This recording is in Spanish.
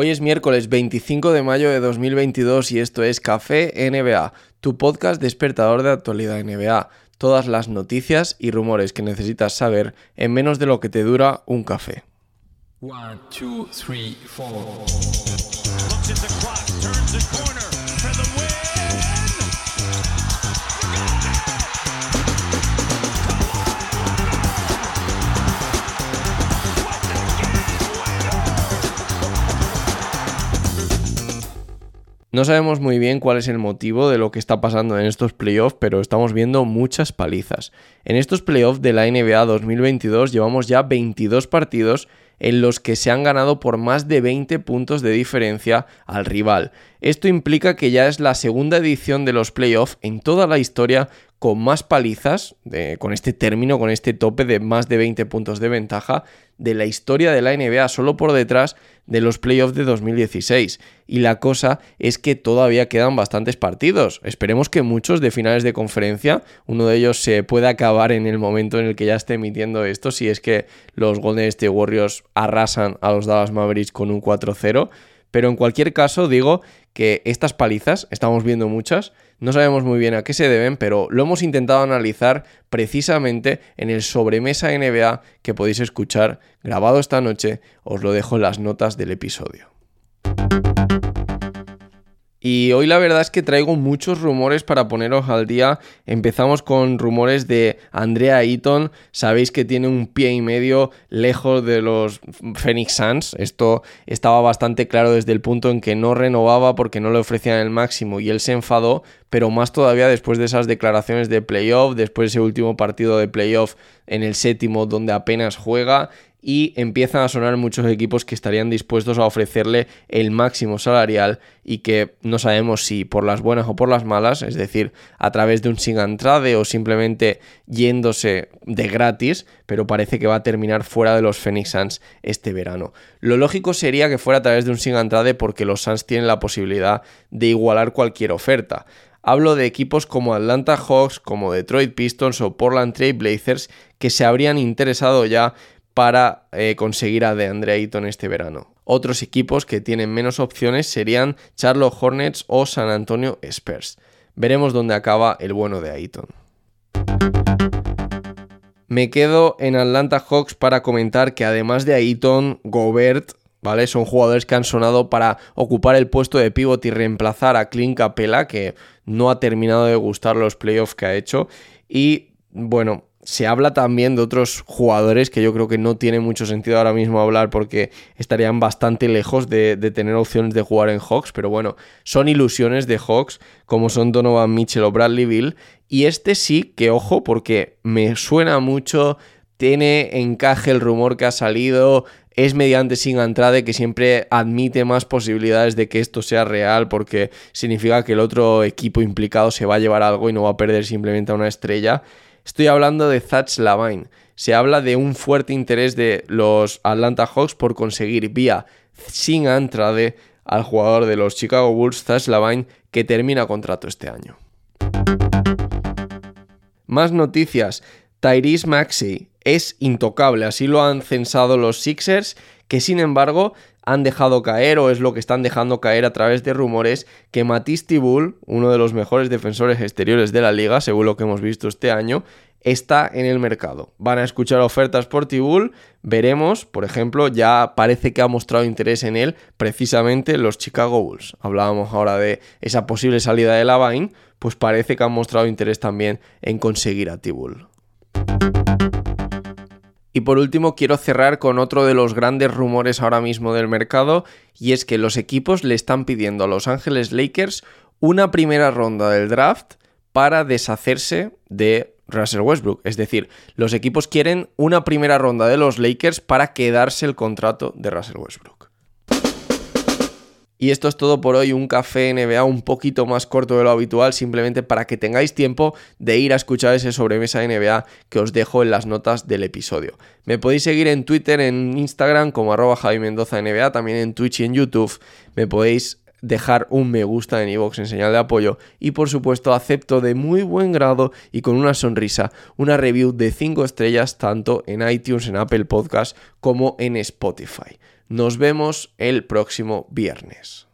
Hoy es miércoles 25 de mayo de 2022 y esto es Café NBA, tu podcast despertador de actualidad NBA. Todas las noticias y rumores que necesitas saber en menos de lo que te dura un café. No sabemos muy bien cuál es el motivo de lo que está pasando en estos playoffs, pero estamos viendo muchas palizas. En estos playoffs de la NBA 2022 llevamos ya 22 partidos en los que se han ganado por más de 20 puntos de diferencia al rival. Esto implica que ya es la segunda edición de los playoffs en toda la historia con más palizas, con este término, con este tope de más de 20 puntos de ventaja de la historia de la NBA, solo por detrás de los playoffs de 2016. Y la cosa es que todavía quedan bastantes partidos. Esperemos que muchos de finales de conferencia, uno de ellos se pueda acabar en el momento en el que ya esté emitiendo esto, si es que los Golden State Warriors arrasan a los Dallas Mavericks con un 4-0. Pero en cualquier caso, digo que estas palizas, estamos viendo muchas, no sabemos muy bien a qué se deben, pero lo hemos intentado analizar precisamente en el sobremesa NBA que podéis escuchar grabado esta noche. Os lo dejo en las notas del episodio. Y hoy la verdad es que traigo muchos rumores para poneros al día. Empezamos con rumores de Andrea Eaton. Sabéis que tiene un pie y medio lejos de los Phoenix Suns. Esto estaba bastante claro desde el punto en que no renovaba porque no le ofrecían el máximo y él se enfadó, pero más todavía después de esas declaraciones de playoff, después de ese último partido de playoff en el séptimo donde apenas juega y empiezan a sonar muchos equipos que estarían dispuestos a ofrecerle el máximo salarial y que no sabemos si por las buenas o por las malas, es decir, a través de un sin entrade o simplemente yéndose de gratis, pero parece que va a terminar fuera de los Phoenix Suns este verano. Lo lógico sería que fuera a través de un sin entrade porque los Suns tienen la posibilidad de igualar cualquier oferta. Hablo de equipos como Atlanta Hawks, como Detroit Pistons o Portland Trail Blazers que se habrían interesado ya para eh, conseguir a DeAndre Ayton este verano. Otros equipos que tienen menos opciones serían Charlotte Hornets o San Antonio Spurs. Veremos dónde acaba el bueno de Ayton. Me quedo en Atlanta Hawks para comentar que además de Ayton, Gobert, ¿vale? Son jugadores que han sonado para ocupar el puesto de pivot y reemplazar a Clint Capella, que no ha terminado de gustar los playoffs que ha hecho. Y bueno, se habla también de otros jugadores que yo creo que no tiene mucho sentido ahora mismo hablar porque estarían bastante lejos de, tener opciones de jugar en Hawks, pero bueno, son ilusiones de Hawks como son Donovan Mitchell o Bradley Bill. Y este sí que, ojo, porque me suena mucho, tiene encaje el rumor que ha salido, es mediante Sin Andrade que siempre admite más posibilidades de que esto sea real porque significa que el otro equipo implicado se va a llevar algo y no va a perder simplemente a una estrella. Estoy hablando de Zach Lavine. Se habla de un fuerte interés de los Atlanta Hawks por conseguir vía sin entrade al jugador de los Chicago Bulls, Zach Lavine, que termina contrato este año. Más noticias. Tyrese Maxey es intocable, así lo han censado los Sixers, que sin embargo han dejado caer o es lo que están dejando caer a través de rumores que Matisse Tibull, uno de los mejores defensores exteriores de la liga, según lo que hemos visto este año, está en el mercado. Van a escuchar ofertas por Tibull, veremos, por ejemplo, ya parece que ha mostrado interés en él precisamente los Chicago Bulls. Hablábamos ahora de esa posible salida de Lavine, pues parece que han mostrado interés también en conseguir a Tibull. Y por último, quiero cerrar con otro de los grandes rumores ahora mismo del mercado, y es que los equipos le están pidiendo a Los Ángeles Lakers una primera ronda del draft para deshacerse de Russell Westbrook. Es decir, los equipos quieren una primera ronda de los Lakers para quedarse el contrato de Russell Westbrook. Y esto es todo por hoy, un café NBA un poquito más corto de lo habitual, simplemente para que tengáis tiempo de ir a escuchar ese sobremesa NBA que os dejo en las notas del episodio. Me podéis seguir en Twitter, en Instagram como arroba Javi Mendoza NBA, también en Twitch y en YouTube. Me podéis dejar un me gusta en iVoox en señal de apoyo y por supuesto acepto de muy buen grado y con una sonrisa una review de 5 estrellas tanto en iTunes, en Apple Podcast como en Spotify. Nos vemos el próximo viernes.